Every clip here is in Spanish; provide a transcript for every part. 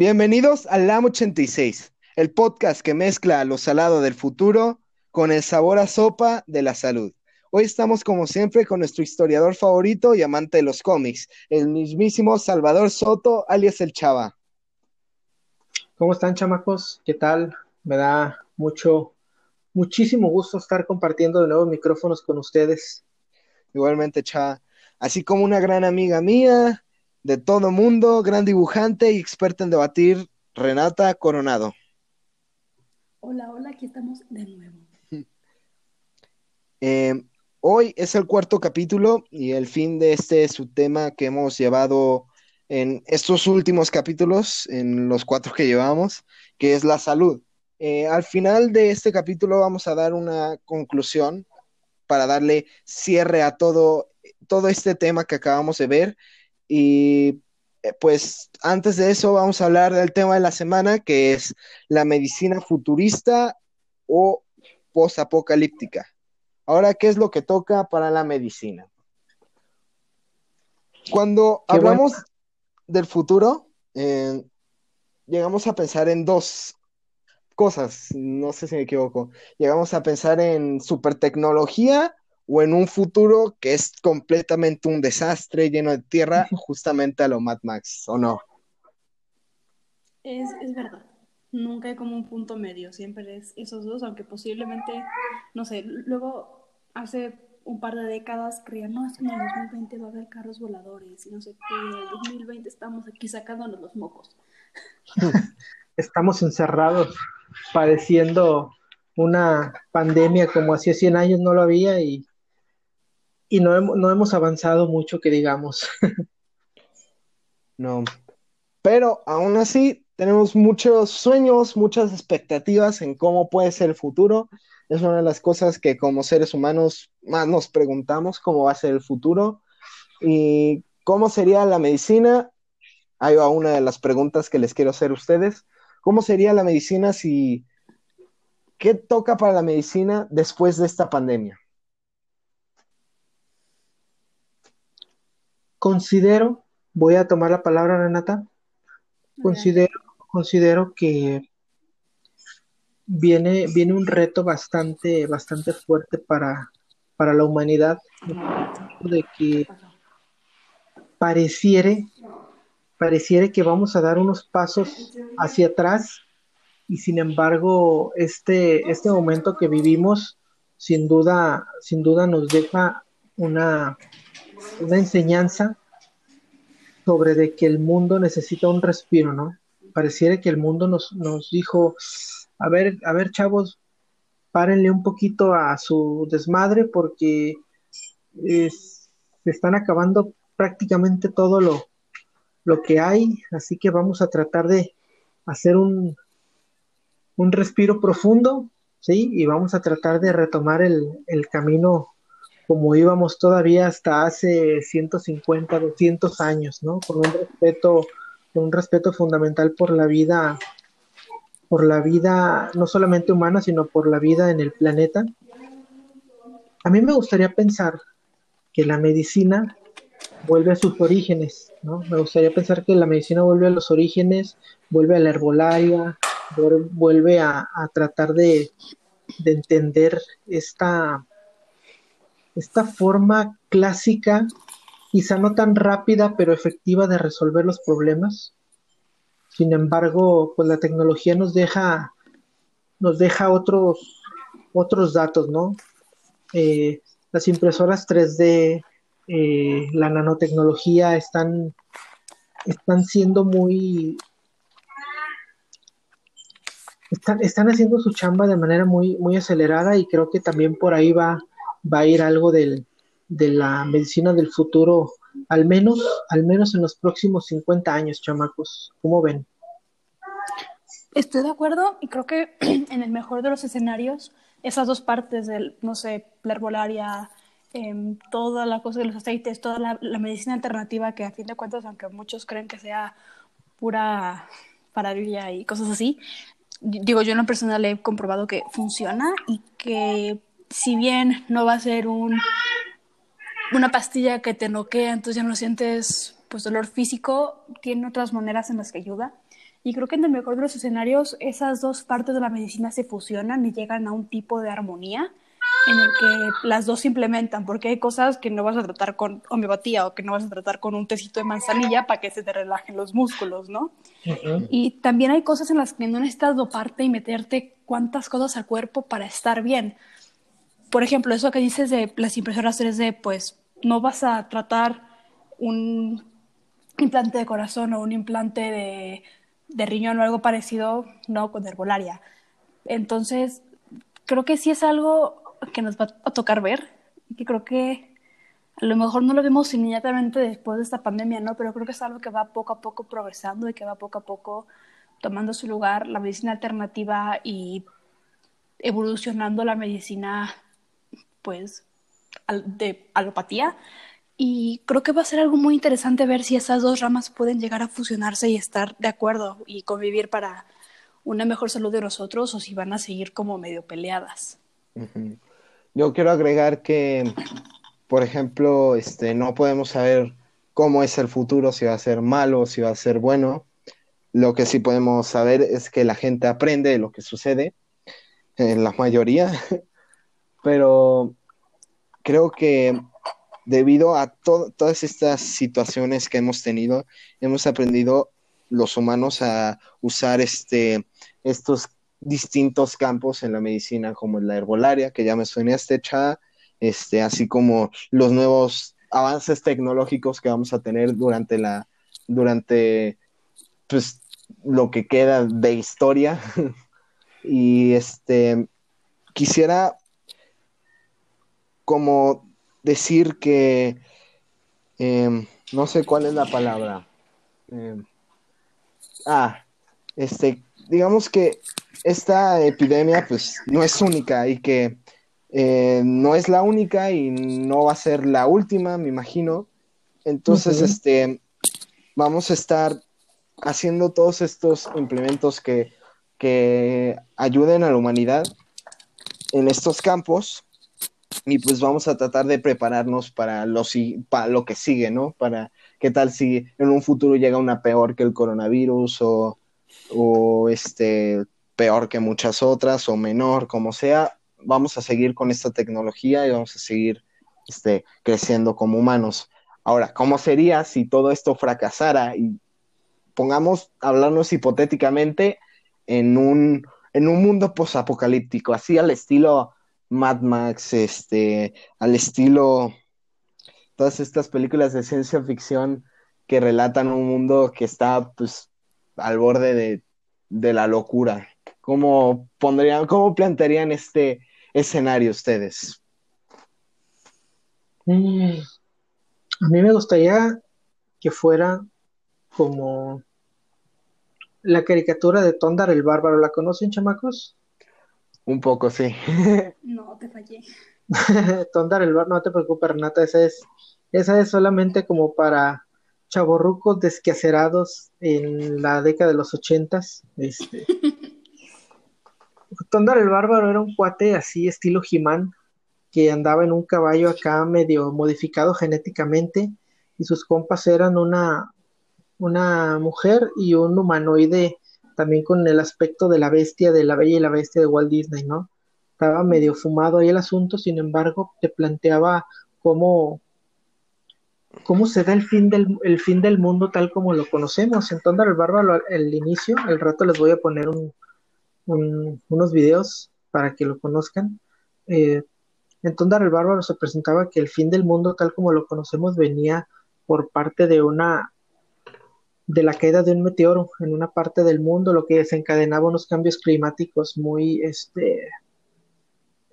Bienvenidos al LAM 86, el podcast que mezcla lo salado del futuro con el sabor a sopa de la salud. Hoy estamos como siempre con nuestro historiador favorito y amante de los cómics, el mismísimo Salvador Soto, alias el Chava. ¿Cómo están, chamacos? ¿Qué tal? Me da mucho, muchísimo gusto estar compartiendo de nuevo micrófonos con ustedes. Igualmente, Chava. Así como una gran amiga mía, de todo mundo, gran dibujante y experta en debatir, Renata Coronado. Hola, hola, aquí estamos de nuevo. Eh, hoy es el cuarto capítulo y el fin de este es su tema que hemos llevado en estos últimos capítulos, en los cuatro que llevamos, que es la salud. Eh, al final de este capítulo vamos a dar una conclusión para darle cierre a todo, todo este tema que acabamos de ver y eh, pues antes de eso vamos a hablar del tema de la semana, que es la medicina futurista o postapocalíptica. Ahora, ¿qué es lo que toca para la medicina? Cuando hablamos del futuro, eh, llegamos a pensar en dos cosas, no sé si me equivoco. Llegamos a pensar en supertecnología o en un futuro que es completamente un desastre lleno de tierra, justamente a lo Mad Max, ¿o no? Es, es verdad. Nunca hay como un punto medio, siempre es esos dos, aunque posiblemente, no sé, luego hace un par de décadas creían, no, es que en el 2020 va a haber carros voladores y no sé qué, en el 2020 estamos aquí sacándonos los mocos. Estamos encerrados padeciendo una pandemia como hacía 100 años no lo había y y no, no hemos avanzado mucho, que digamos. no, pero aún así tenemos muchos sueños, muchas expectativas en cómo puede ser el futuro. Es una de las cosas que como seres humanos más nos preguntamos, cómo va a ser el futuro y cómo sería la medicina. Ahí va una de las preguntas que les quiero hacer a ustedes. ¿Cómo sería la medicina si... ¿Qué toca para la medicina después de esta pandemia? Considero, voy a tomar la palabra, Renata, considero, considero que viene, viene un reto bastante, bastante fuerte para, para la humanidad, de que pareciere, pareciere que vamos a dar unos pasos hacia atrás y sin embargo este, este momento que vivimos sin duda, sin duda nos deja una, una enseñanza sobre de que el mundo necesita un respiro, ¿no? Pareciera que el mundo nos, nos dijo, a ver, a ver, chavos, párenle un poquito a su desmadre porque se están acabando prácticamente todo lo, lo que hay, así que vamos a tratar de hacer un, un respiro profundo, ¿sí? Y vamos a tratar de retomar el, el camino como íbamos todavía hasta hace 150, 200 años, ¿no? Con un respeto, un respeto fundamental por la vida, por la vida no solamente humana, sino por la vida en el planeta. A mí me gustaría pensar que la medicina vuelve a sus orígenes, ¿no? Me gustaría pensar que la medicina vuelve a los orígenes, vuelve a la herbolaria, vuelve a, tratar de entender esta esta forma clásica, quizá no tan rápida, pero efectiva de resolver los problemas. Sin embargo, pues la tecnología nos deja, nos deja otros, otros datos, ¿no? Eh, las impresoras 3D, eh, la nanotecnología están, están siendo muy, están, están haciendo su chamba de manera muy, muy acelerada y creo que también por ahí va va a ir algo del, de la medicina del futuro, al menos, al menos en los próximos 50 años, chamacos. ¿Cómo ven? Estoy de acuerdo y creo que en el mejor de los escenarios, esas dos partes del, no sé, la herbolaria, eh, toda la cosa de los aceites, toda la, medicina alternativa que a fin de cuentas, aunque muchos creen que sea pura paradilla y cosas así, digo, yo en lo personal he comprobado que funciona y que si bien no va a ser un, una pastilla que te noquea, entonces ya no sientes pues dolor físico, tiene otras maneras en las que ayuda. Y creo que en el mejor de los escenarios esas dos partes de la medicina se fusionan y llegan a un tipo de armonía en el que las dos se implementan, porque hay cosas que no vas a tratar con homeopatía o que no vas a tratar con un tecito de manzanilla para que se te relajen los músculos, ¿no? Y también hay cosas en las que no necesitas doparte y meterte cuantas cosas al cuerpo para estar bien. Por ejemplo, eso que dices de las impresoras 3D, pues no vas a tratar un implante de corazón o un implante de riñón o algo parecido, no con herbolaria. Entonces, creo que sí es algo que nos va a tocar ver que creo que a lo mejor no lo vemos inmediatamente después de esta pandemia, ¿no? Pero creo que es algo que va poco a poco progresando y que va poco a poco tomando su lugar la medicina alternativa y evolucionando la medicina, pues, de alopatía y creo que va a ser algo muy interesante ver si esas dos ramas pueden llegar a fusionarse y estar de acuerdo y convivir para una mejor salud de nosotros o si van a seguir como medio peleadas. Yo quiero agregar que, por ejemplo, este, no podemos saber cómo es el futuro, si va a ser malo, si va a ser bueno. Lo que sí podemos saber es que la gente aprende de lo que sucede, en la mayoría, pero creo que debido a todas estas situaciones que hemos tenido, hemos aprendido los humanos a usar este, estos distintos campos en la medicina, como la herbolaria, que ya me suena hecha, este, así como los nuevos avances tecnológicos que vamos a tener durante la, durante, pues, lo que queda de historia. y este, quisiera como decir que em, no sé cuál es la palabra. Em, ah, este, digamos que esta epidemia pues no es única y que eh, no es la única y no va a ser la última, me imagino. Entonces, este, vamos a estar haciendo todos estos implementos que, que ayuden a la humanidad en estos campos y pues vamos a tratar de prepararnos para lo, para lo que sigue, ¿no? Para qué tal si en un futuro llega una peor que el coronavirus o, o este peor que muchas otras o menor, como sea, vamos a seguir con esta tecnología y vamos a seguir este, creciendo como humanos. Ahora, ¿cómo sería si todo esto fracasara y pongamos, hablarnos hipotéticamente en un, en un mundo posapocalíptico, así al estilo Mad Max, este, al estilo todas estas películas de ciencia ficción que relatan un mundo que está pues al borde de, de la locura. ¿Cómo pondrían, cómo plantearían este escenario ustedes? Mm, a mí me gustaría que fuera como la caricatura de Tondar el Bárbaro. ¿La conocen, chamacos? Un poco, sí. No, te fallé. Tondar el bar, no te preocupes, Renata, esa es, esa es solamente como para chavorrucos desquacerados en la década de los ochentas. Este. Tondar el Bárbaro era un cuate así, estilo Jimán, que andaba en un caballo acá medio modificado genéticamente, y sus compas eran una, una mujer y un humanoide también con el aspecto de la bestia, de la bella y la bestia de Walt Disney, ¿no? Estaba medio fumado ahí el asunto, sin embargo, te planteaba cómo, cómo se da el fin del, el fin del mundo tal como lo conocemos. En Tondar el Bárbaro, el inicio, al rato les voy a poner un, unos videos para que lo conozcan. Eh, en Tondar el Bárbaro se presentaba que el fin del mundo tal como lo conocemos venía por parte de una de la caída de un meteoro en una parte del mundo, lo que desencadenaba unos cambios climáticos muy, este,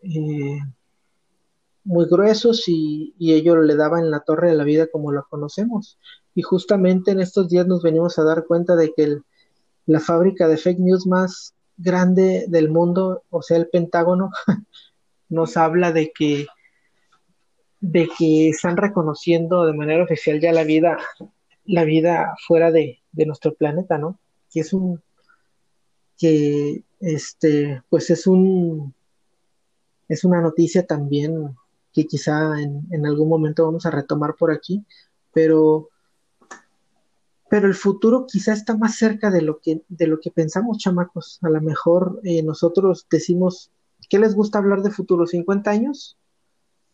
eh, muy gruesos y, ello le daba en la torre de la vida como la conocemos. Y justamente en estos días nos venimos a dar cuenta de que la fábrica de fake news más grande del mundo, o sea, el Pentágono, nos habla de que de que están reconociendo de manera oficial ya la vida la vida fuera de, nuestro planeta, ¿no? Que es un, que este, pues es un, es una noticia también que quizá en, algún momento vamos a retomar por aquí, pero pero el futuro quizá está más cerca de lo que, de lo que pensamos, chamacos. A lo mejor eh, nosotros decimos, ¿qué les gusta hablar de futuro? ¿50 años?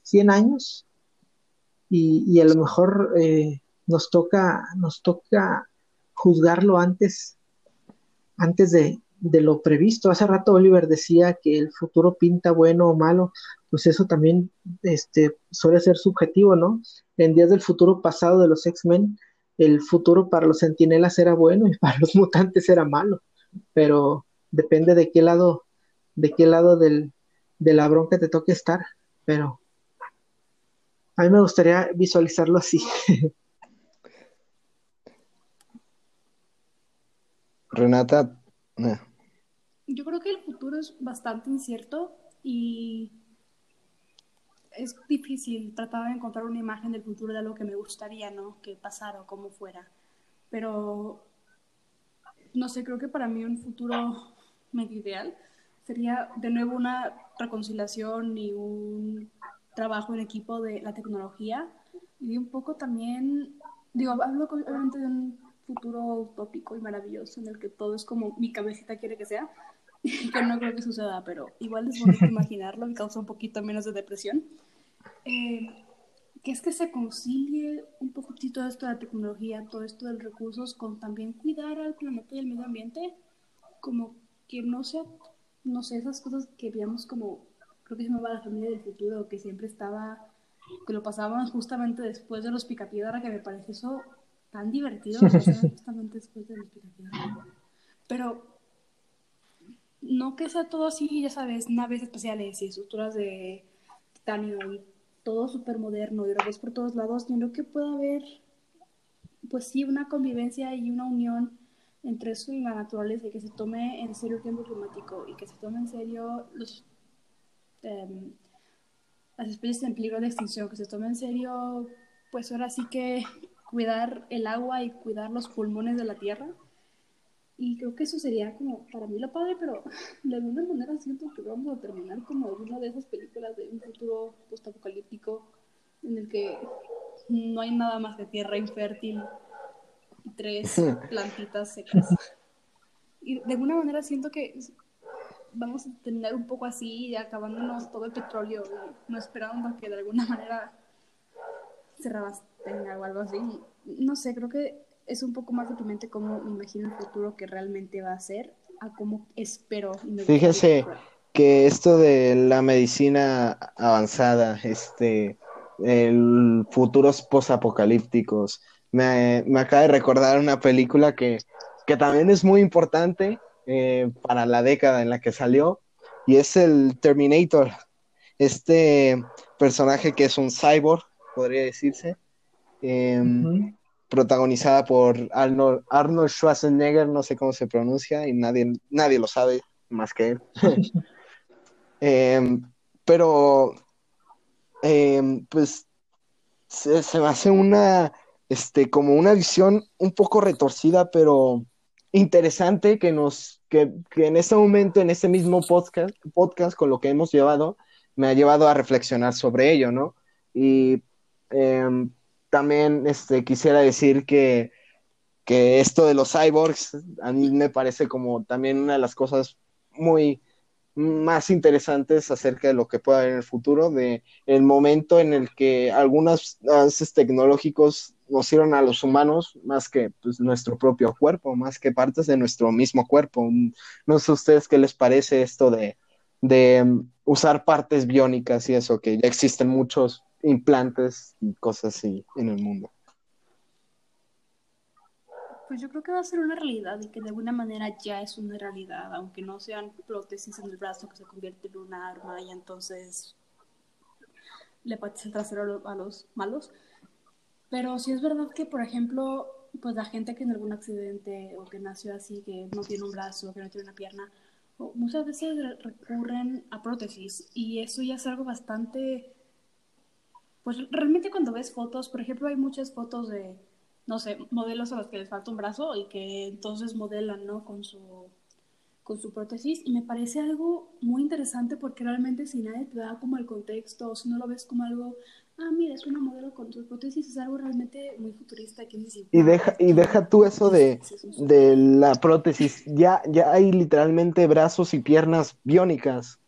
¿100 años? Y, y a lo mejor eh, nos toca, nos toca juzgarlo antes, antes de, de lo previsto. Hace rato Oliver decía que el futuro pinta bueno o malo, pues eso también este, suele ser subjetivo, ¿no? En días del futuro pasado de los X-Men, el futuro para los centinelas era bueno y para los mutantes era malo, pero depende de qué lado, de qué lado del, de la bronca te toque estar, pero a mí me gustaría visualizarlo así. Renata. Yo creo que el futuro es bastante incierto y es difícil tratar de encontrar una imagen del futuro de algo que me gustaría, ¿no? Que pasara o como fuera. Pero, no sé, creo que para mí un futuro medio ideal sería de nuevo una reconciliación y un trabajo en equipo de la tecnología y un poco también, digo, hablo obviamente de un futuro utópico y maravilloso en el que todo es como mi cabecita quiere que sea, que no creo que suceda, pero igual es bonito imaginarlo, me causa un poquito menos de depresión. Eh, que es que se concilie un poquitito esto de la tecnología, todo esto de los recursos, con también cuidar al planeta y al medio ambiente, como que no sea, no sé, esas cosas que veíamos como, creo que se llamaba la familia del futuro, que siempre estaba, que lo pasaban justamente después de los picapiedra, que me parece eso tan divertido, justamente después de picapiedra. Pero no que sea todo así, ya sabes, naves espaciales y estructuras de titanio y todo súper moderno y robots por todos lados, sino que pueda haber, pues sí, una convivencia y una unión entre eso y la naturaleza y que se tome en serio el cambio climático y que se tome en serio los, em, las especies en peligro de extinción, que se tome en serio, pues ahora sí que cuidar el agua y cuidar los pulmones de la tierra y creo que eso sería como para mí lo padre, pero de alguna manera siento que vamos a terminar como una de esas películas de un futuro postapocalíptico en el que no hay nada más que tierra infértil y tres plantitas secas. Y de alguna manera siento que vamos a terminar un poco así, acabándonos todo el petróleo y no esperando que de alguna manera se o algo así. No sé, creo que es un poco más deprimente cómo me imagino el futuro que realmente va a ser a cómo espero. Fíjese que esto de la medicina avanzada, este, el futuros posapocalípticos, me, me acaba de recordar una película que, que también es muy importante eh, para la década en la que salió, y es el Terminator, este personaje que es un cyborg, podría decirse. Em, protagonizada por Arnold, Arnold Schwarzenegger, no sé cómo se pronuncia, y nadie, nadie lo sabe más que él. Em, pero, em, pues, se, me hace una, este, como una visión un poco retorcida, pero interesante que nos, que, que en este momento, en este mismo podcast, podcast, con lo que hemos llevado, me ha llevado a reflexionar sobre ello, ¿no? Y eh, también este, quisiera decir que, que esto de los cyborgs a mí me parece como también una de las cosas muy más interesantes acerca de lo que pueda haber en el futuro, de el momento en el que algunos avances tecnológicos nos sirven a los humanos más que pues, nuestro propio cuerpo, más que partes de nuestro mismo cuerpo. No sé a ustedes qué les parece esto de, de um, usar partes biónicas y eso, que ya existen muchos implantes y cosas así en el mundo. Pues yo creo que va a ser una realidad y que de alguna manera ya es una realidad, aunque no sean prótesis en el brazo que se convierte en una arma y entonces le pates el trasero a los malos. Pero sí es verdad que, por ejemplo, pues la gente que en algún accidente o que nació así, que no tiene un brazo, que no tiene una pierna, muchas veces recurren a prótesis y eso ya es algo bastante pues realmente cuando ves fotos, por ejemplo, hay muchas fotos de, no sé, modelos a los que les falta un brazo y que entonces modelan, ¿no? Con su, con su prótesis. Y me parece algo muy interesante porque realmente si nadie te da como el contexto, o si no lo ves como algo, ah, mira, es una modelo con sus prótesis, es algo realmente muy futurista. Que y, deja, y deja tú eso de, de la prótesis, ya, ya hay literalmente brazos y piernas biónicas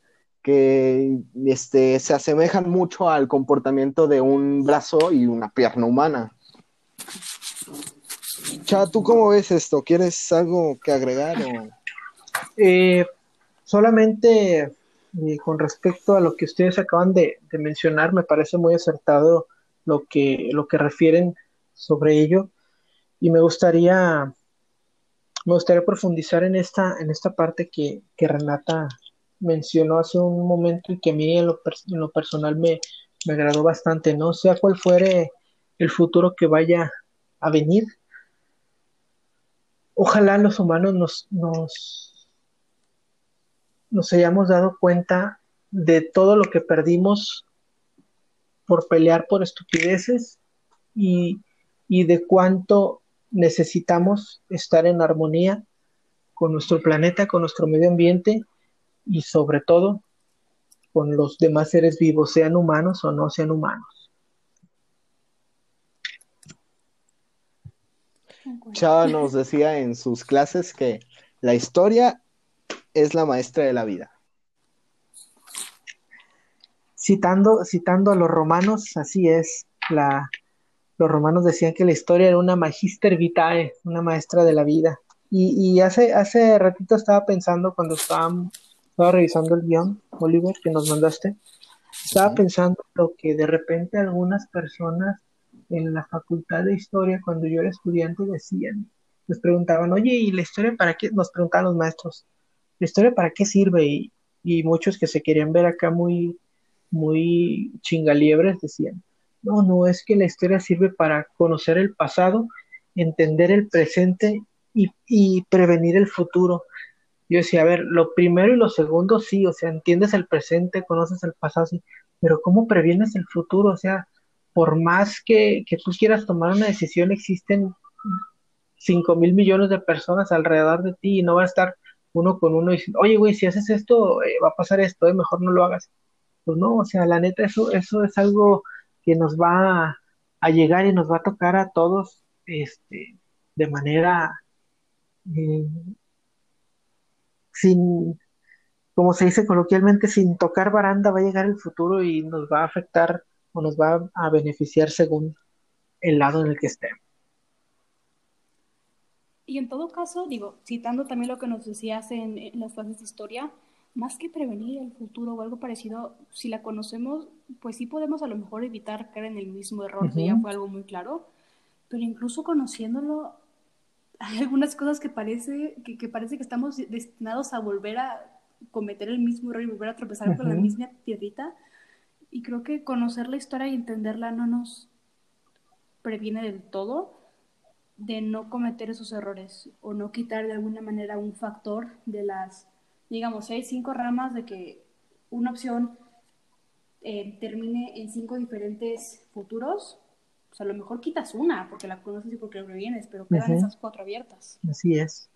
que este, se asemejan mucho al comportamiento de un brazo y una pierna humana. Cha, ¿tú cómo ves esto? ¿Quieres algo que agregar? Eh, solamente eh, con respecto a lo que ustedes acaban de, mencionar, me parece muy acertado lo que, lo que refieren sobre ello. Y me gustaría, me gustaría profundizar en esta, en esta parte que, Renata mencionó hace un momento y que a mí en lo, en lo personal me, me agradó bastante, ¿no? Sea cual fuere el futuro que vaya a venir, ojalá los humanos nos, nos, nos hayamos dado cuenta de todo lo que perdimos por pelear por estupideces y, y de cuánto necesitamos estar en armonía con nuestro planeta, con nuestro medio ambiente y sobre todo con los demás seres vivos, sean humanos o no sean humanos. Chava nos decía en sus clases que la historia es la maestra de la vida. Citando, citando a los romanos, así es. La, los romanos decían que la historia era una magister vitae, una maestra de la vida. Y, hace, hace ratito estaba pensando cuando estaba, estaba revisando el guion, Oliver, que nos mandaste, estaba pensando lo que de repente algunas personas en la facultad de historia, cuando yo era estudiante, decían, nos preguntaban, oye, ¿y la historia para qué? Nos preguntaban los maestros, ¿la historia para qué sirve? Y, y muchos que se querían ver acá muy, muy chingaliebres decían, no, no, es que la historia sirve para conocer el pasado, entender el presente y, y prevenir el futuro. Yo decía, a ver, lo primero y lo segundo sí, o sea, entiendes el presente, conoces el pasado, sí, pero ¿cómo previenes el futuro? O sea, por más que, tú quieras tomar una decisión, existen 5 mil millones de personas alrededor de ti y no va a estar uno con uno diciendo, oye, güey, si haces esto, eh, va a pasar esto, eh, mejor no lo hagas. Pues no, o sea, la neta, eso, eso es algo que nos va a, llegar y nos va a tocar a todos este, de manera eh, sin, como se dice coloquialmente, sin tocar baranda va a llegar el futuro y nos va a afectar o nos va a beneficiar según el lado en el que estemos. Y en todo caso, digo, citando también lo que nos decías en, las clases de historia, más que prevenir el futuro o algo parecido, si la conocemos, pues sí podemos a lo mejor evitar caer en el mismo error, que ya fue algo muy claro, pero incluso conociéndolo, hay algunas cosas que parece que, que parece que estamos destinados a volver a cometer el mismo error y volver a tropezar con la misma tierrita, y creo que conocer la historia y entenderla no nos previene del todo de no cometer esos errores o no quitar de alguna manera un factor de las, digamos, si hay cinco ramas de que una opción eh, termine en cinco diferentes futuros, pues a lo mejor quitas una porque la conoces y porque lo previenes, pero quedan esas cuatro abiertas. Así es.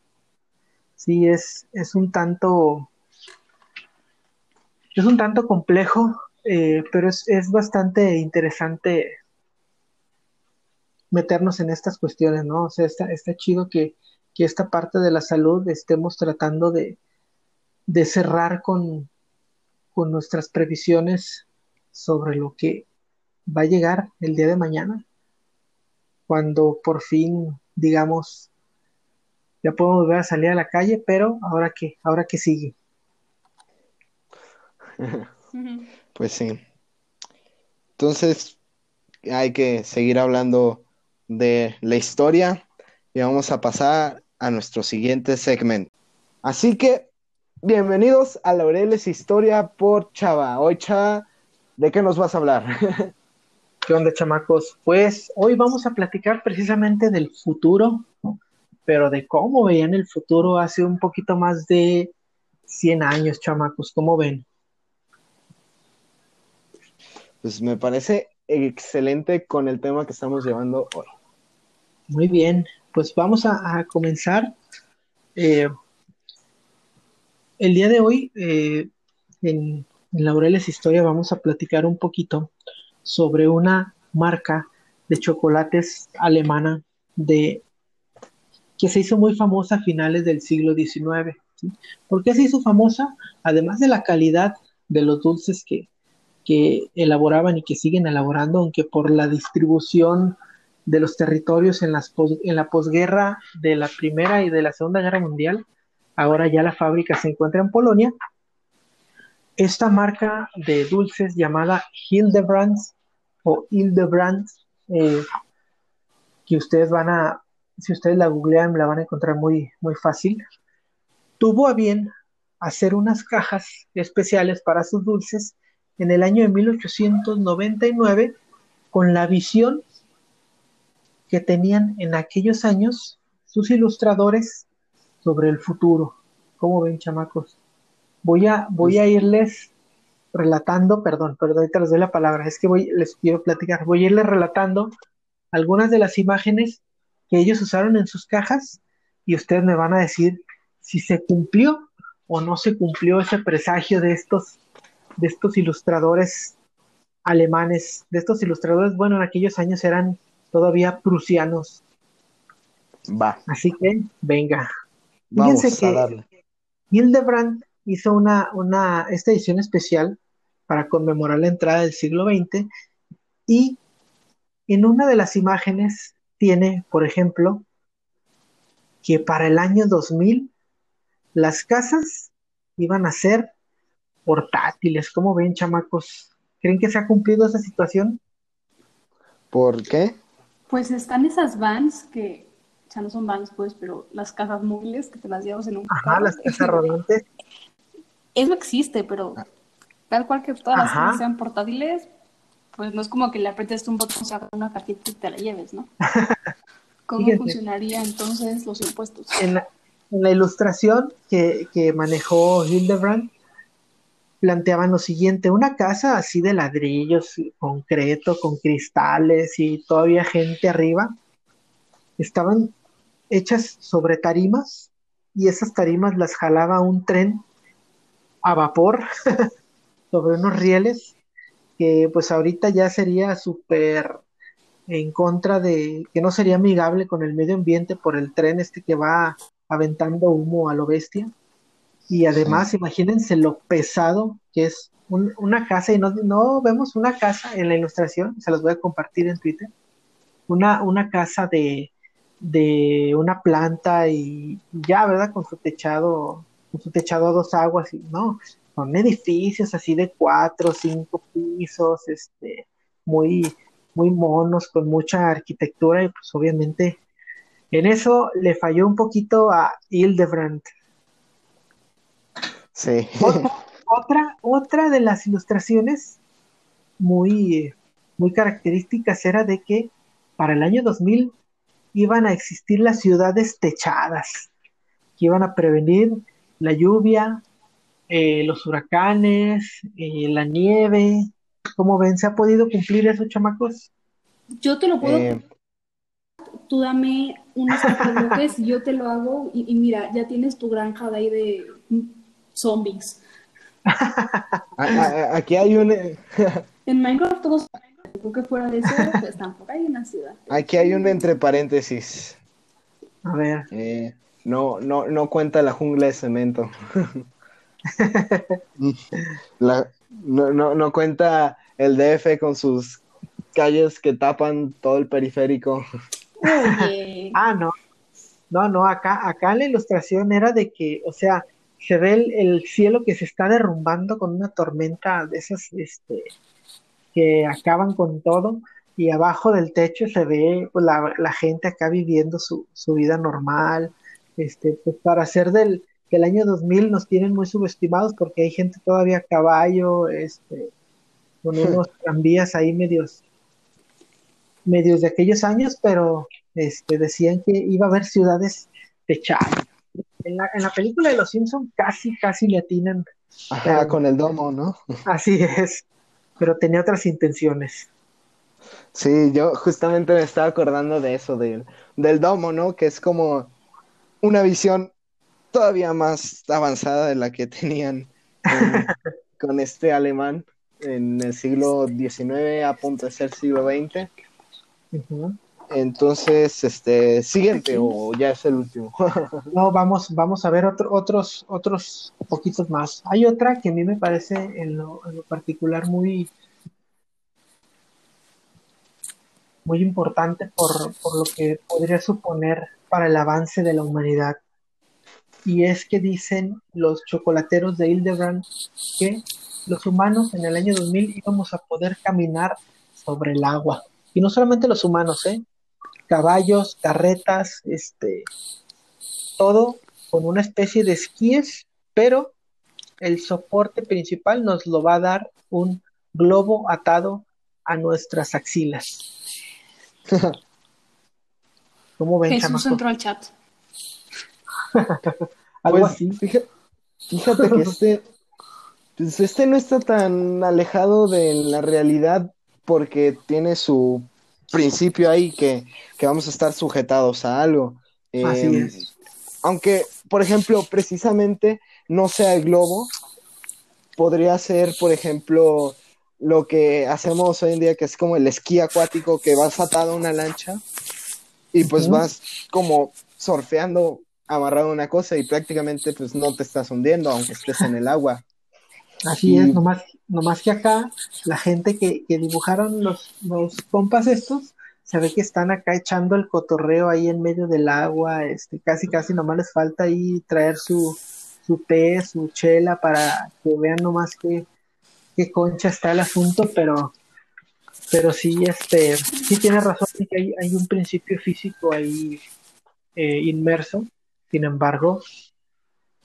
Sí, es, es un tanto, es un tanto complejo eh, pero es, bastante interesante meternos en estas cuestiones, ¿no? O sea, está, está chido que, esta parte de la salud estemos tratando de, cerrar con, con nuestras previsiones sobre lo que va a llegar el día de mañana, cuando por fin, digamos, ya podemos volver a salir a la calle, pero ahora qué, ahora qué sigue. Pues sí. Entonces, hay que seguir hablando de la historia y vamos a pasar a nuestro siguiente segmento. Así que, bienvenidos a Laureles Historia por Chava. Hoy, Chava, ¿de qué nos vas a hablar? ¿Qué onda, chamacos? Pues hoy vamos a platicar precisamente del futuro, pero de cómo veían el futuro hace un poquito más de 100 años, chamacos. ¿Cómo ven? pues me parece excelente con el tema que estamos llevando hoy. Muy bien, pues vamos a, comenzar. Eh, el día de hoy, eh, en, Laureles Historia, vamos a platicar un poquito sobre una marca de chocolates alemana de que se hizo muy famosa a finales del siglo XIX. ¿Por qué se hizo famosa? Además de la calidad de los dulces que, que elaboraban y que siguen elaborando, aunque por la distribución de los territorios en, las en la posguerra de la Primera y de la Segunda Guerra Mundial, ahora ya la fábrica se encuentra en Polonia. Esta marca de dulces llamada Hildebrands o Hildebrands, eh, que ustedes van a, si ustedes la googlean, la van a encontrar muy, muy fácil, tuvo a bien hacer unas cajas especiales para sus dulces en el año de 1899 con la visión que tenían en aquellos años sus ilustradores sobre el futuro. ¿Cómo ven, chamacos? Voy a, voy a irles relatando, perdón, perdón, ahorita les doy la palabra, es que voy, les quiero platicar, voy a irles relatando algunas de las imágenes que ellos usaron en sus cajas y ustedes me van a decir si se cumplió o no se cumplió ese presagio de estos, de estos ilustradores alemanes, de estos ilustradores, bueno, en aquellos años eran todavía prusianos. Va. Así que, venga. Vamos Fíjense a que darle. Hildebrand hizo una, una, esta edición especial para conmemorar la entrada del siglo XX y en una de las imágenes tiene, por ejemplo, que para el año 2000 las casas iban a ser portátiles. ¿Cómo ven, chamacos? ¿Creen que se ha cumplido esa situación? ¿Por qué? Pues están esas vans que, o sea, no son vans, pues, pero las casas móviles que te las llevas en un Ajá, carro. las casas rodantes. Eso existe, pero tal cual que todas las cosas sean portátiles, pues no es como que le aprietes un botón, saca una cajita y te la lleves, ¿no? ¿Cómo Fíjate. funcionaría entonces los impuestos? en la, en la ilustración que, que manejó Hildebrand, planteaban lo siguiente, una casa así de ladrillos, concreto, con cristales y todavía gente arriba, estaban hechas sobre tarimas y esas tarimas las jalaba un tren a vapor sobre unos rieles que pues ahorita ya sería súper en contra de que no sería amigable con el medio ambiente por el tren este que va aventando humo a lo bestia. Y además, imagínense lo pesado que es un- una casa, y no, no vemos una casa en la ilustración, se las voy a compartir en Twitter, una, una casa de, de una planta y ya, ¿verdad? Con su techado, con su techado a dos aguas, y no, son edificios así de cuatro, cinco pisos, este, muy, muy monos, con mucha arquitectura, y pues obviamente en eso le falló un poquito a Hildebrand. Sí. Otra, otra, otra de las ilustraciones muy, muy características era de que para el año 2000 iban a existir las ciudades techadas, que iban a prevenir la lluvia, eh, los huracanes, eh, la nieve. ¿Cómo ven? ¿Se ha podido cumplir eso, chamacos? Yo te lo puedo, Eh, tú dame unos y yo te lo hago y, y mira, ya tienes tu granja de ahí de mm, zombies. a- a- aquí hay un En Minecraft todos, creo que fuera de eso, pues tampoco hay una ciudad. aquí hay un entre paréntesis. A ver, Eh, no, no, no cuenta la jungla de cemento. La- no, no, no cuenta el DF con sus calles que tapan todo el periférico. Oye, Ah, no. No, no, acá, acá la ilustración era de que, o sea, se ve el, el cielo que se está derrumbando con una tormenta de esas, este, que acaban con todo, y abajo del techo se ve pues, la, la gente acá viviendo su, su vida normal, este, pues para hacer del, del año 2000 nos tienen muy subestimados porque hay gente todavía a caballo, este, con unos tranvías ahí medios, medios de aquellos años, pero este, decían que iba a haber ciudades techadas. En la, en la película de Los Simpson casi, casi le atinan, Ajá, con el domo, ¿no? así es, pero tenía otras intenciones. Sí, yo justamente me estaba acordando de eso, del, del domo, ¿no? Que es como una visión todavía más avanzada de la que tenían con, con este alemán. en el siglo XIX a punto de ser siglo XX. Entonces, este, siguiente o ya es el último. No, vamos, vamos a ver otro- otros, otros poquitos más. Hay otra que a mí me parece en lo, en lo particular muy, muy importante por, por lo que podría suponer para el avance de la humanidad. Y es que dicen los chocolateros de Hildebrand que los humanos en el año 2000 íbamos a poder caminar sobre el agua. Y no solamente los humanos, ¿eh? Caballos, carretas, este, todo con una especie de esquíes, pero el soporte principal nos lo va a dar un globo atado a nuestras axilas. ¿Cómo ven, Jesús entró al chat. Algo Pues, así. fíjate, fíjate que este, pues este no está tan alejado de la realidad porque tiene su principio ahí que, que vamos a estar sujetados a algo. Así Eh, es. Aunque, por ejemplo, precisamente no sea el globo, podría ser, por ejemplo, lo que hacemos hoy en día, que es como el esquí acuático, que vas atado a una lancha y pues vas como surfeando amarrado a una cosa y prácticamente pues no te estás hundiendo, aunque estés en el agua. Así y- es, nomás, nomás que acá la gente que, que dibujaron los, los estos, se ve que están acá echando el cotorreo ahí en medio del agua, este, casi casi nomás les falta ahí traer su, su té, su chela para que vean nomás qué, qué concha está el asunto, pero, pero sí, este, sí tiene razón que hay, hay un principio físico ahí eh, inmerso, sin embargo,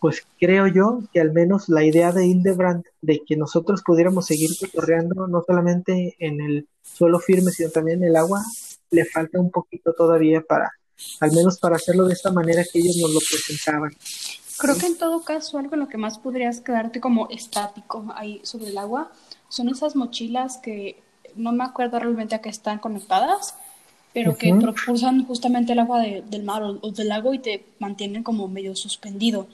pues creo yo que al menos la idea de Hildebrand de que nosotros pudiéramos seguir cotorreando no solamente en el suelo firme, sino también en el agua, le falta un poquito todavía para, al menos para hacerlo de esta manera que ellos nos lo presentaban. Creo que en todo caso, algo en lo que más podrías quedarte como estático ahí sobre el agua son esas mochilas que no me acuerdo realmente a qué están conectadas, pero que propulsan justamente el agua de- del mar o, o del lago y te mantienen como medio suspendido.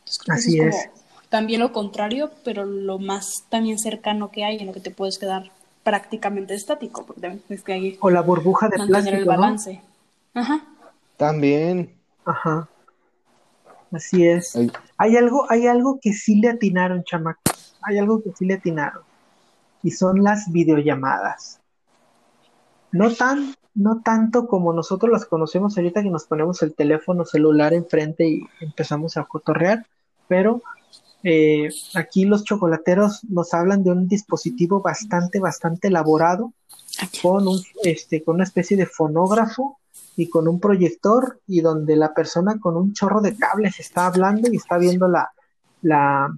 Entonces, creo que Así eso es es. como también lo contrario, pero lo más también cercano que hay en lo que te puedes quedar prácticamente estático, porque también tienes que ahí O la burbuja de mantener el plástico, ¿no? balance. Ajá. También, Ajá. Así es. Ay. Hay algo, hay algo que sí le atinaron, chamacos. Hay algo que sí le atinaron. Y son las videollamadas. No tan, no tanto como nosotros las conocemos ahorita que nos ponemos el teléfono celular enfrente y empezamos a cotorrear, pero eh, aquí los chocolateros nos hablan de un dispositivo bastante, bastante elaborado con un, este, con una especie de fonógrafo y con un proyector y donde la persona con un chorro de cables está hablando y está viendo la, la,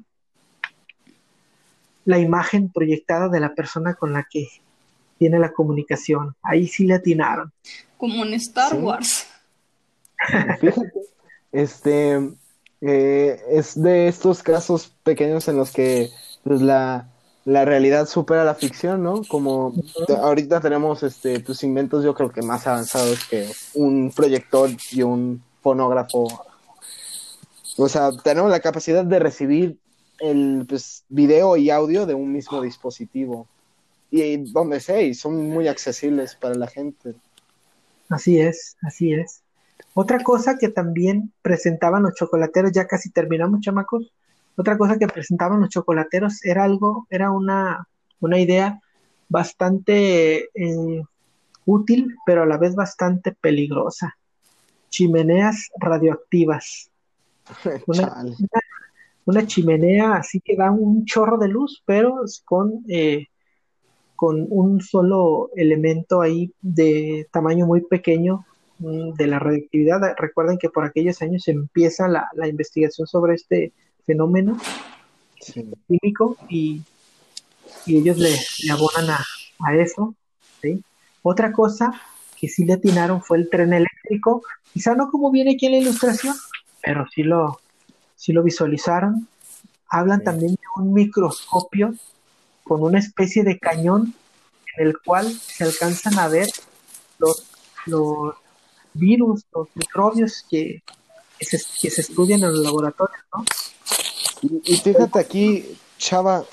la imagen proyectada de la persona con la que tiene la comunicación. Ahí sí le atinaron. Como en Star Sí. Wars. fíjate, este eh, es de estos casos pequeños en los que pues, la, la realidad supera la ficción, ¿no? Como ahorita tenemos este, pues, inventos yo creo que más avanzados que un proyector y un fonógrafo. O sea, tenemos la capacidad de recibir el pues, video y audio de un mismo dispositivo. Y donde sea, y son muy accesibles para la gente. Así es, así es. Otra cosa que también presentaban los chocolateros, ya casi terminamos, chamacos. Otra cosa que presentaban los chocolateros era algo, era una, una idea bastante eh, útil, pero a la vez bastante peligrosa. Chimeneas radioactivas. Una, una chimenea así que da un chorro de luz, pero con, eh, con un solo elemento ahí de tamaño muy pequeño mm, de la radioactividad. Recuerden que por aquellos años empieza la, la investigación sobre este fenómeno Sí. químico y, y ellos le, le abonan a, a eso. ¿sí? Otra cosa que sí le atinaron fue el tren eléctrico, quizá no como viene aquí en la ilustración, pero sí lo, sí lo visualizaron. Hablan Sí. también de un microscopio con una especie de cañón en el cual se alcanzan a ver los, los virus, los microbios que, que, se, que se estudian en los laboratorios, ¿no? Y, y fíjate aquí, Chava,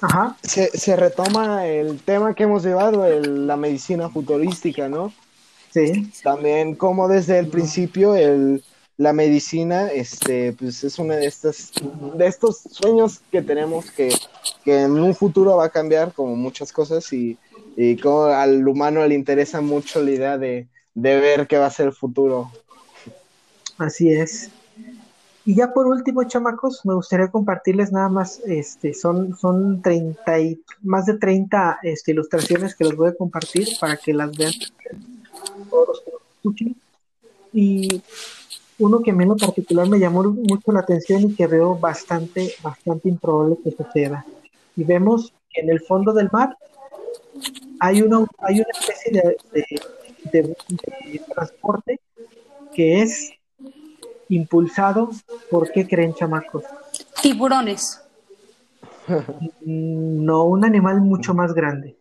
Ajá. se, se retoma el tema que hemos llevado, el- la medicina futurística, ¿no? Sí. También como desde el principio el, la medicina este, pues es una de estas de estos sueños que tenemos que, que en un futuro va a cambiar como muchas cosas y, y como al humano le interesa mucho la idea de, de ver qué va a ser el futuro. Así es. Y ya por último, chamacos, me gustaría compartirles nada más, este, son, son 30 y, más de 30 este, ilustraciones que les voy a compartir para que las vean. Y uno que a mí en lo particular me llamó mucho la atención y que veo bastante, bastante improbable que suceda. Y vemos que en el fondo del mar hay una, hay una especie de, de- de- de transporte que es impulsado por qué creen chamacos Tiburones. Mm, no un animal mucho más grande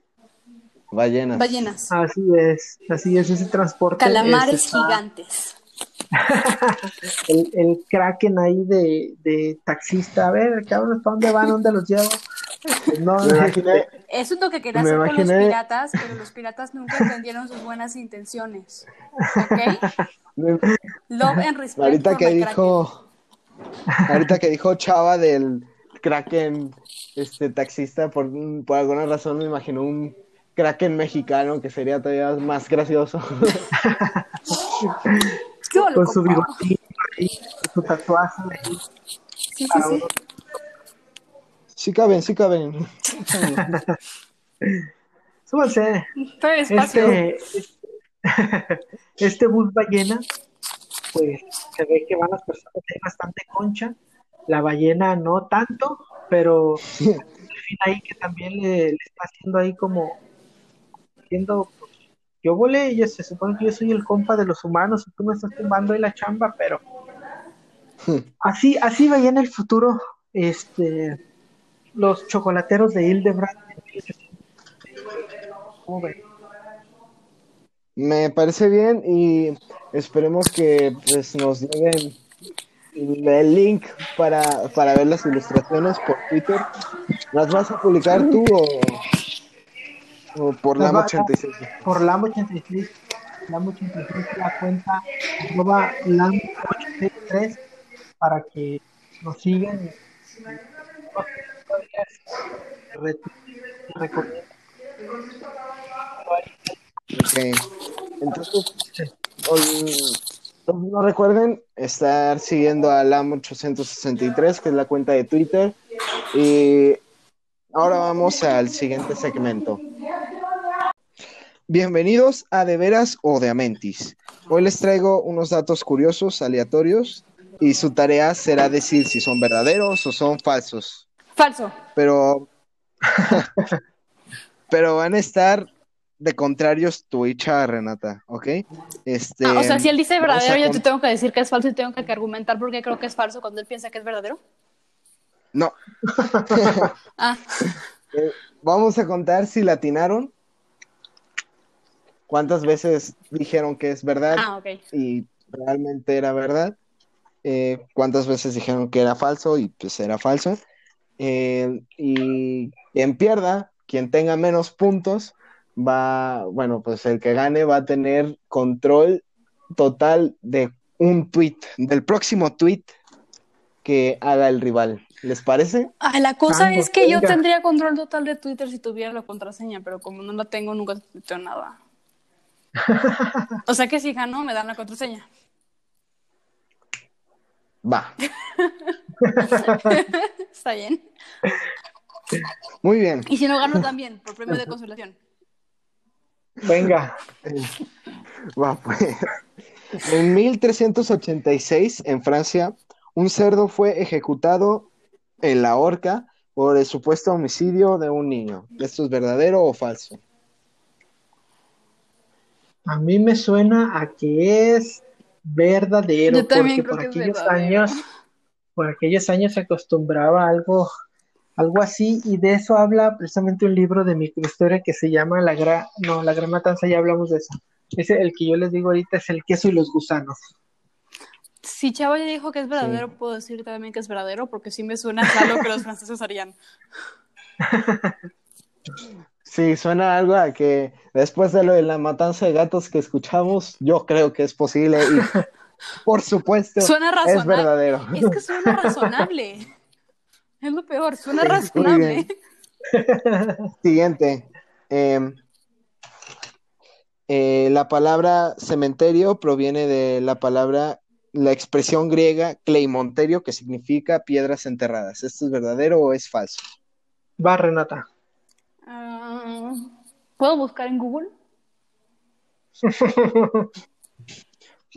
Ballenas. Ballenas. así es así es ese transporte Calamares es, está- gigantes. el, el kraken ahí de, de taxista a ver cabrones para dónde van dónde los llevo Pues no Me imaginé, Es lo que quería hacer con los imaginé- piratas, pero los piratas nunca entendieron sus buenas intenciones. ¿Ok? Love and respect ahorita for que dijo, ahorita que dijo Chava del Kraken, este taxista, por, por alguna razón me imaginó un Kraken mexicano que sería todavía más gracioso. Kraken. ¿Qué hubo, con su ahí, su tatuaje ahí. Sí, sí, sí. Sí caben, sí caben. súbanse despacio. este, este bus ballena, pues se ve que van las personas hay bastante concha, la ballena no tanto, pero al fin ahí que también le, le está haciendo ahí como haciendo pues, yo volé y se supone que yo soy el compa de los humanos y tú me estás tumbando ahí la chamba, pero así, así veía en el futuro este los chocolateros de Hildebrand. Me parece bien y esperemos que pues, nos den el link para, para ver las ilustraciones por Twitter. ¿Las vas a publicar tú o, o por Las la va- 86? por LAM86, LAM86 la cuenta arroba LAM83 para que nos sigan. Re- recomiendo. Ok. Entonces, no recuerden estar siguiendo a LAM863, que es la cuenta de Twitter. Y ahora vamos al siguiente segmento. Bienvenidos a De Veras o de Amentis. Hoy les traigo unos datos curiosos, aleatorios, y su tarea será decir si son verdaderos o son falsos. Falso. Pero, pero van a estar de contrarios y Cha, Renata, ¿ok? Este, Ah, o sea, si él dice a verdadero, yo te tengo que decir que es falso y tengo que argumentar por qué creo que es falso cuando él piensa que es verdadero. No, Ah, eh, vamos a contar si latinaron. ¿Cuántas veces dijeron que es verdad ah, y realmente era verdad? Eh, ¿cuántas veces dijeron que era falso y pues era falso? Eh, y quien pierda, quien tenga menos puntos, va, bueno, pues el que gane va a tener control total de un tweet, del próximo tweet que haga el rival. ¿Les parece? Ah, la cosa es que yo tendría control total de Twitter si tuviera la contraseña, pero como no la tengo, nunca tuiteo nada. O sea que si gano, me dan la contraseña. Va. Está bien. Muy bien. Y si no gano también, por premio de consolación. Venga, Va, pues. En 1386, en Francia, un cerdo fue ejecutado en la horca por el supuesto homicidio de un niño. ¿Esto es verdadero o falso? a mí me suena a que es verdadero, Yo también porque por creo que es aquellos años, por aquellos años se acostumbraba a algo, algo así, y de eso habla precisamente un libro de microhistoria que se llama La Gran, no, La Gran Matanza, ya hablamos de eso. Ese, el que yo les digo ahorita es el queso y los gusanos. Si Chavo ya dijo que es verdadero, puedo decir también que es verdadero, porque sí me suena a algo que los franceses harían. Sí, suena algo a que después de lo de la matanza de gatos que escuchamos, yo creo que es posible y por supuesto Suena es razonable. verdadero. Es que suena razonable. Es lo peor, suena Sí, razonable. Siguiente. Em, eh, la palabra cementerio proviene de la palabra, la expresión griega cleimonterio, que significa piedras enterradas. ¿Esto es verdadero o es falso? Va, Renata. Ah, ¿Puedo buscar en Google?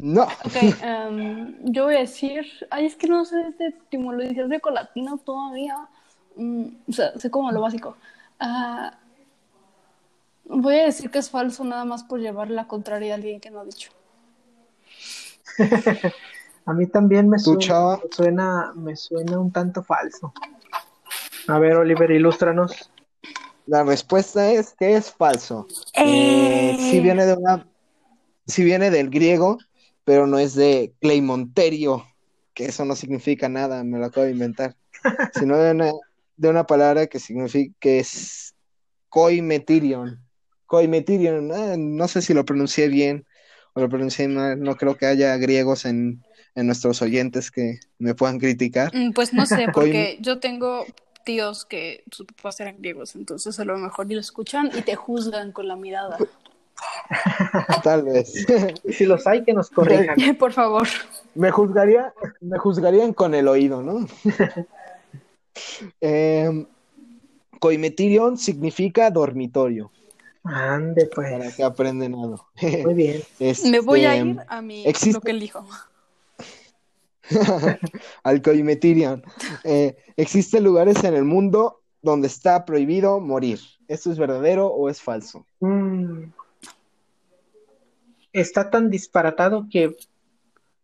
No. Ok, em, yo voy a decir, ay, es que no sé de etimología grecolatina todavía. Mm, o sea, sé como lo básico. Ah, voy a decir que es falso nada más por llevar la contraria a alguien que no ha dicho. A mí también me ¿Tú, suena, Chava? me suena, me suena un tanto falso. A ver, Oliver, ilústranos. La respuesta es que es falso. Eh, sí viene de una, sí viene del griego, pero no es de cleimonterio, que eso no significa nada, me lo acabo de inventar, sino de una, de una palabra que significa que es coimetirion. Coimetirion, eh, no sé si lo pronuncié bien o lo pronuncié mal, no creo que haya griegos en, en nuestros oyentes que me puedan criticar. Mm, Pues no sé, porque yo tengo tíos que sus papás eran griegos, entonces a lo mejor ni lo escuchan y te juzgan con la mirada. Tal vez. Si los hay, que nos corrijan. Por favor. Me juzgaría, me juzgarían con el oído, ¿no? Em, coimetirion significa dormitorio, Ande, para pues. que aprenden algo. Muy bien. Me voy a Este, ir a mi existe- lo que él dijo. al coimetirion. Eh, existen lugares en el mundo donde está prohibido morir. ¿Esto es verdadero o es falso? Mm. Está tan disparatado que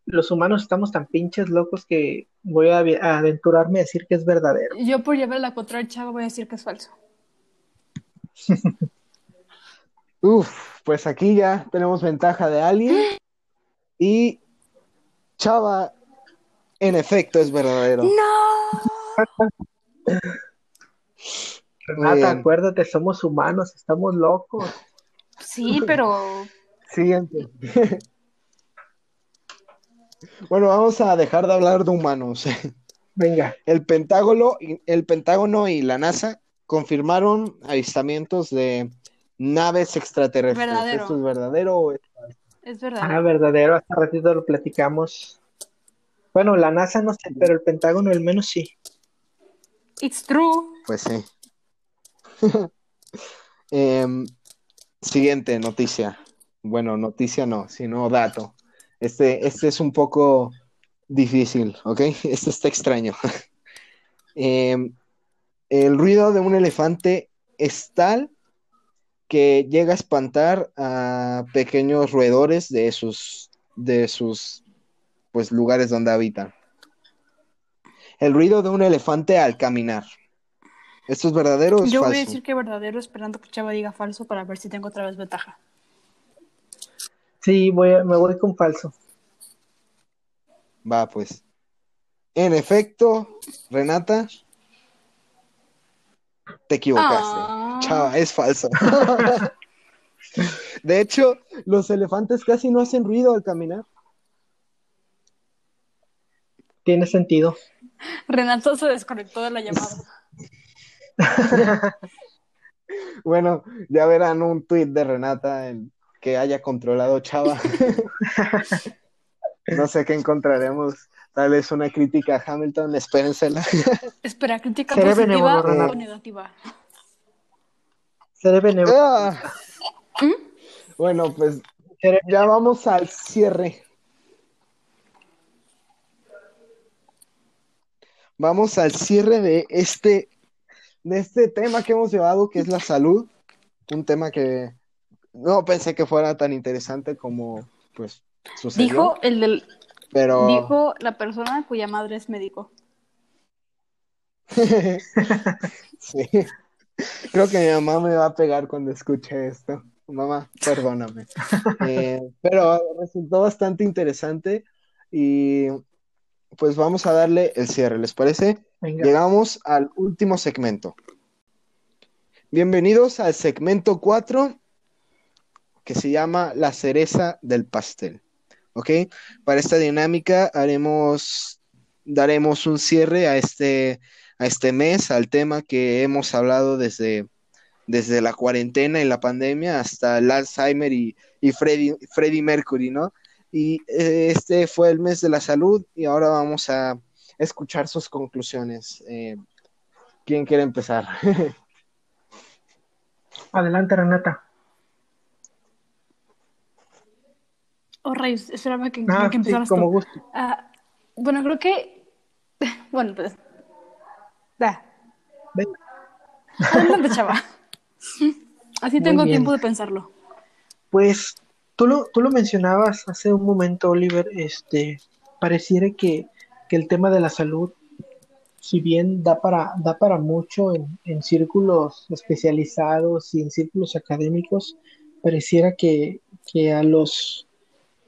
los humanos estamos tan pinches locos que voy a, aventurarme a decir que es verdadero. Yo por llevar la contraria, chavo, voy a decir que es falso. Uf, pues aquí ya tenemos ventaja de alguien. Y Chava, en efecto, es verdadero. Renata, bien. acuérdate, somos humanos, estamos locos. Sí, pero Siguiente. Bueno, vamos a dejar de hablar de humanos. Venga, El Pentágono, y- el Pentágono y la NASA confirmaron avistamientos de naves extraterrestres. Verdadero. ¿Esto es verdadero o es- es ah, verdad. verdadero, hasta ratito lo platicamos. Bueno, la NASA no sé, pero el Pentágono al menos sí. It's true. Pues sí. Em, siguiente noticia. Bueno, noticia no, sino dato. Este, este es un poco difícil, ¿ok? Este está extraño. Em, el ruido de un elefante es tal que llega a espantar a pequeños roedores de sus, de sus pues, lugares donde habitan. El ruido de un elefante al caminar. ¿Esto es verdadero o es Yo voy a decir que verdadero esperando que Chava diga falso para ver si tengo otra vez ventaja. Sí, voy a- me voy con falso. Va, pues. En efecto, Renata, te equivocaste. Ah. Chava, es falso. De hecho, los elefantes casi no hacen ruido al caminar. Tiene sentido. Renato se desconectó de la llamada. Bueno, ya verán un tuit de Renata en que haya controlado Chava. No sé qué encontraremos. Tal vez una crítica a Hamilton, espérensela. Espera, crítica Seré positiva o negativa. Seré. Ah. Bueno, pues ya vamos al cierre. Vamos al cierre de este, de este tema que hemos llevado, que es la salud. Un tema que no pensé que fuera tan interesante como pues sucedió. Dijo el del, pero dijo la persona cuya madre es médico. sí. Creo que mi mamá me va a pegar cuando escuche esto. Mamá, perdóname. Eh, pero resultó bastante interesante y pues vamos a darle el cierre, ¿les parece? Venga. Llegamos al último segmento. Bienvenidos al segmento 4 que se llama La cereza del pastel. ¿Ok? Para esta dinámica haremos, daremos un cierre a este, a este mes, al tema que hemos hablado desde, desde la cuarentena y la pandemia hasta el Alzheimer y, y Freddie, Mercury, ¿no? Y eh, este fue el mes de la salud y ahora vamos a escuchar sus conclusiones. Eh, ¿Quién quiere empezar? Adelante, Renata. Oh, rayos, esperaba que, ah, que empezaras como gusto. Ah, bueno, creo que... Bueno, pues... Venga. Adelante, chava. Así tengo tiempo de pensarlo. Pues tú lo, tú lo mencionabas hace un momento, Oliver, este, pareciera que, que el tema de la salud si bien da para, da para mucho en, círculos especializados y en círculos académicos, pareciera que, a, los,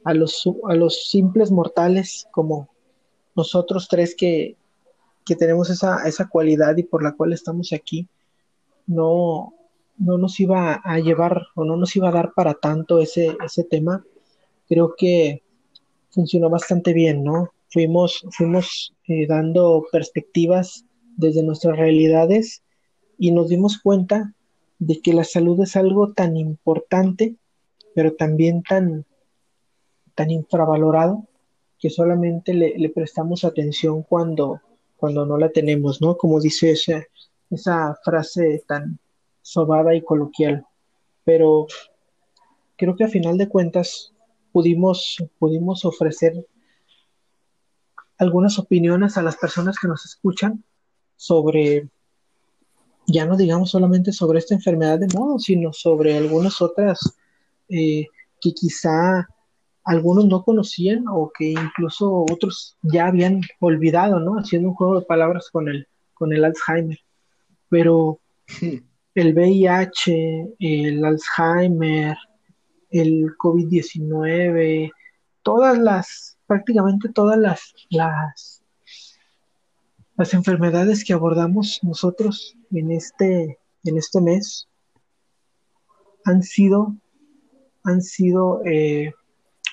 a, los, a los simples mortales como nosotros tres que, tenemos esa, esa cualidad y por la cual estamos aquí, no, no nos iba a llevar o no nos iba a dar para tanto ese, ese tema. Creo que funcionó bastante bien, ¿no? fuimos, fuimos eh, dando perspectivas desde nuestras realidades y nos dimos cuenta de que la salud es algo tan importante, pero también tan, tan infravalorado, que solamente le, prestamos atención cuando, cuando no la tenemos, ¿no? Como dice esa, esa frase tan sobada y coloquial. Pero creo que a final de cuentas pudimos, pudimos ofrecer algunas opiniones a las personas que nos escuchan sobre, ya no digamos solamente sobre esta enfermedad de modo, sino sobre algunas otras eh, que quizá algunos no conocían o que incluso otros ya habían olvidado, ¿no? Haciendo un juego de palabras con el, con el Alzheimer. Pero el VIH, el Alzheimer, el COVID-19, todas las prácticamente todas las, las, las enfermedades que abordamos nosotros en este, en este mes han sido, han sido eh,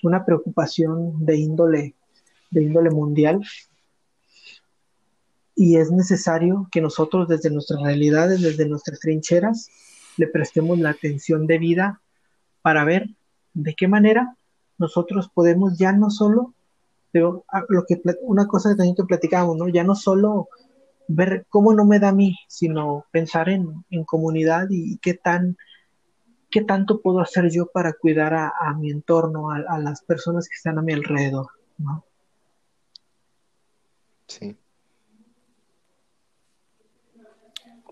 una preocupación de índole, de índole mundial y es necesario que nosotros desde nuestras realidades, desde nuestras trincheras, le prestemos la atención debida para ver de qué manera nosotros podemos ya no solo ah, lo que una cosa que también que platicábamos, ¿no? Ya no solo ver cómo no me da a mí, sino pensar en, comunidad y qué tan qué tanto puedo hacer yo para cuidar a, mi entorno, a, las personas que están a mi alrededor, ¿no? Sí.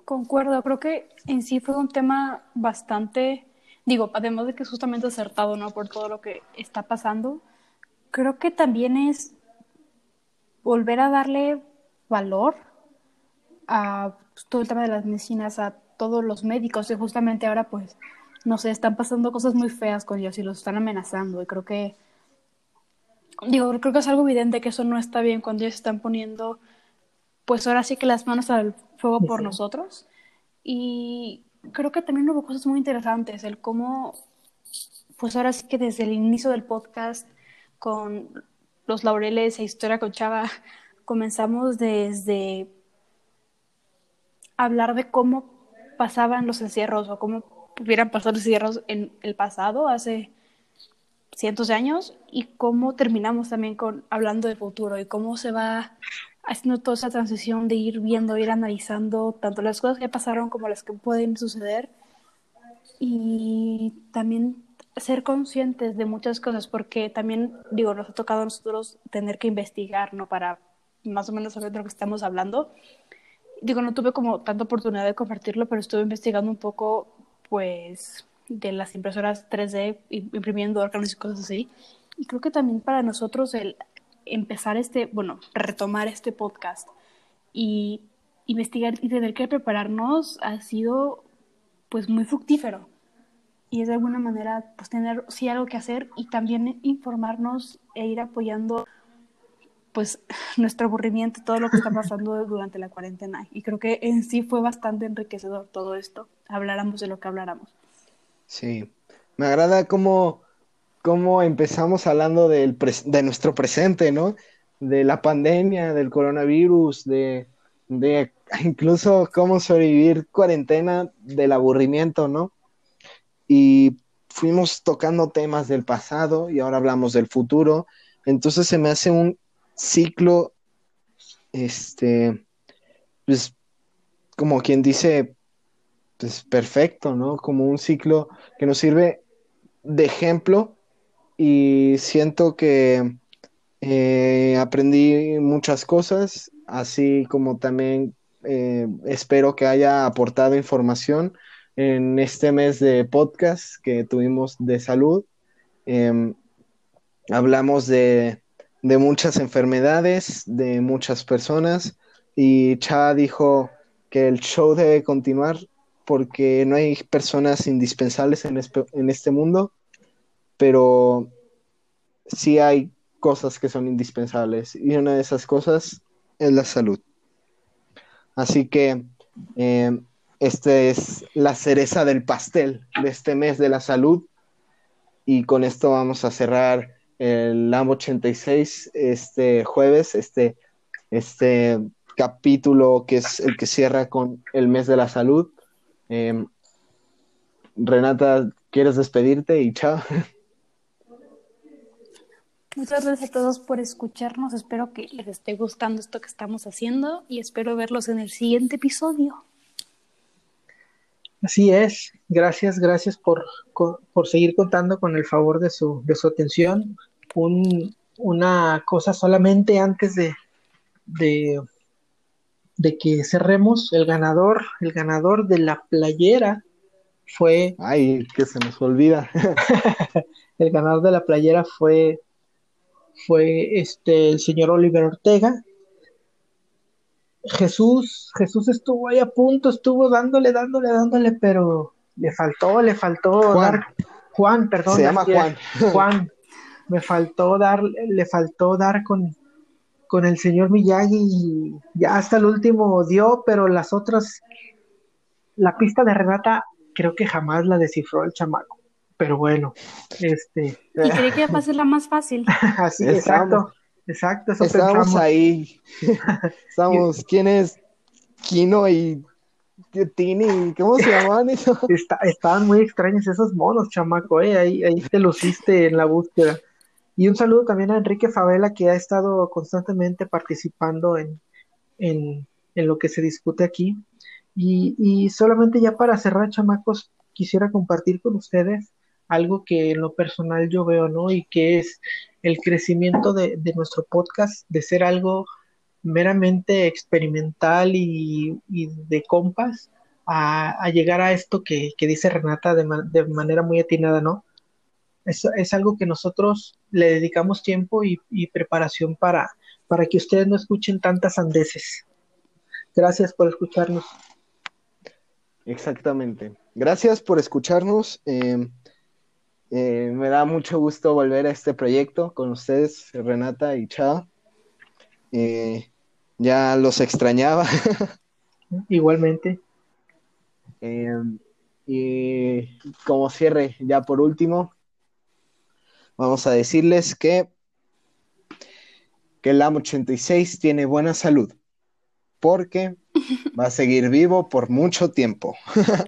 Concuerdo, creo que en sí fue un tema bastante, digo, además de que es justamente acertado, ¿no? Por todo lo que está pasando, creo que también es volver a darle valor a pues, todo el tema de las medicinas, a todos los médicos, y justamente ahora pues, no sé, están pasando cosas muy feas con ellos y los están amenazando, y creo que, digo, creo que es algo evidente que eso no está bien cuando ellos están poniendo, pues ahora sí que las manos al fuego por nosotros, y creo que también hubo cosas muy interesantes, el cómo, pues ahora sí que desde el inicio del podcast, con los laureles e historia con Chava, comenzamos desde hablar de cómo pasaban los encierros o cómo hubieran pasado los encierros en el pasado, hace cientos de años, y cómo terminamos también con hablando del futuro y cómo se va haciendo toda esa transición de ir viendo, ir analizando tanto las cosas que pasaron como las que pueden suceder y también ser conscientes de muchas cosas, porque también, digo, nos ha tocado a nosotros tener que investigar, ¿no? Para más o menos saber de lo que estamos hablando. Digo, no tuve como tanta oportunidad de compartirlo, pero estuve investigando un poco, pues, de las impresoras 3D, imprimiendo órganos y cosas así. Y creo que también para nosotros el empezar este, bueno, retomar este podcast y investigar y tener que prepararnos ha sido, pues, muy fructífero y es de alguna manera pues tener sí algo que hacer y también informarnos e ir apoyando pues nuestro aburrimiento, todo lo que está pasando durante la cuarentena. Y creo que en sí fue bastante enriquecedor todo esto, habláramos de lo que habláramos. Sí, me agrada cómo, cómo empezamos hablando del de nuestro presente, ¿no? De la pandemia, del coronavirus, de, de incluso cómo sobrevivir cuarentena del aburrimiento, ¿no? Y fuimos tocando temas del pasado y ahora hablamos del futuro. Entonces se me hace un ciclo, este, pues, como quien dice, pues perfecto, ¿no? Como un ciclo que nos sirve de ejemplo y siento que eh, aprendí muchas cosas, así como también eh, espero que haya aportado información en este mes de podcast que tuvimos de salud. Em, hablamos de, de, muchas enfermedades, de muchas personas, y Cha dijo que el show debe continuar porque no hay personas indispensables en, este mundo, pero sí hay cosas que son indispensables, y una de esas cosas es la salud. Así que eh, esta es la cereza del pastel de este mes de la salud. Y con esto vamos a cerrar el LAM 86 este jueves, este, este capítulo que es el que cierra con el mes de la salud. Em, Renata, ¿quieres despedirte? Y chao. Muchas gracias a todos por escucharnos. Espero que les esté gustando esto que estamos haciendo y espero verlos en el siguiente episodio. Así es, gracias, gracias por, por seguir contando con el favor de su, de su atención. Un, una cosa solamente antes de, de, de, que cerremos, el ganador, el ganador de la playera fue... Ay, que se nos olvida. el ganador de la playera fue, fue este, el señor Oliver Ortega, Jesús, Jesús estuvo ahí a punto, estuvo dándole, dándole, dándole, pero le faltó, le faltó Juan. dar, Juan, perdón. Se llama Juan. Juan, me faltó dar, le faltó dar con, con el señor Miyagi y ya hasta el último dio, pero las otras, la pista de Renata creo que jamás la descifró el chamaco. Pero bueno, este. Y creí que iba a ser la más fácil. Así, exacto. Exacto, eso Estamos pensamos. ahí. Estamos, ¿quién es Kino y Tini? ¿Cómo se llamaban eso? Está, estaban muy extraños esos monos, chamaco, ¿eh? ahí, ahí te luciste en la búsqueda. Y un saludo también a Enrique Favela, que ha estado constantemente participando en, en, en lo que se discute aquí. Y, y solamente ya para cerrar, chamacos, quisiera compartir con ustedes algo que en lo personal yo veo, ¿no? Y que es el crecimiento de, de nuestro podcast, de ser algo meramente experimental y, y de compas, a, a, llegar a esto que, que dice Renata de, de, manera muy atinada, ¿no? Es, es, algo que nosotros le dedicamos tiempo y, y preparación para, para que ustedes no escuchen tantas andeses. Gracias por escucharnos. Exactamente. Gracias por escucharnos. Eh, eh, me da mucho gusto volver a este proyecto con ustedes, Renata y Chava. Eh, ya los extrañaba. Igualmente. Eh, y como cierre, ya por último, vamos a decirles que, que el AM 86 tiene buena salud, porque va a seguir vivo por mucho tiempo.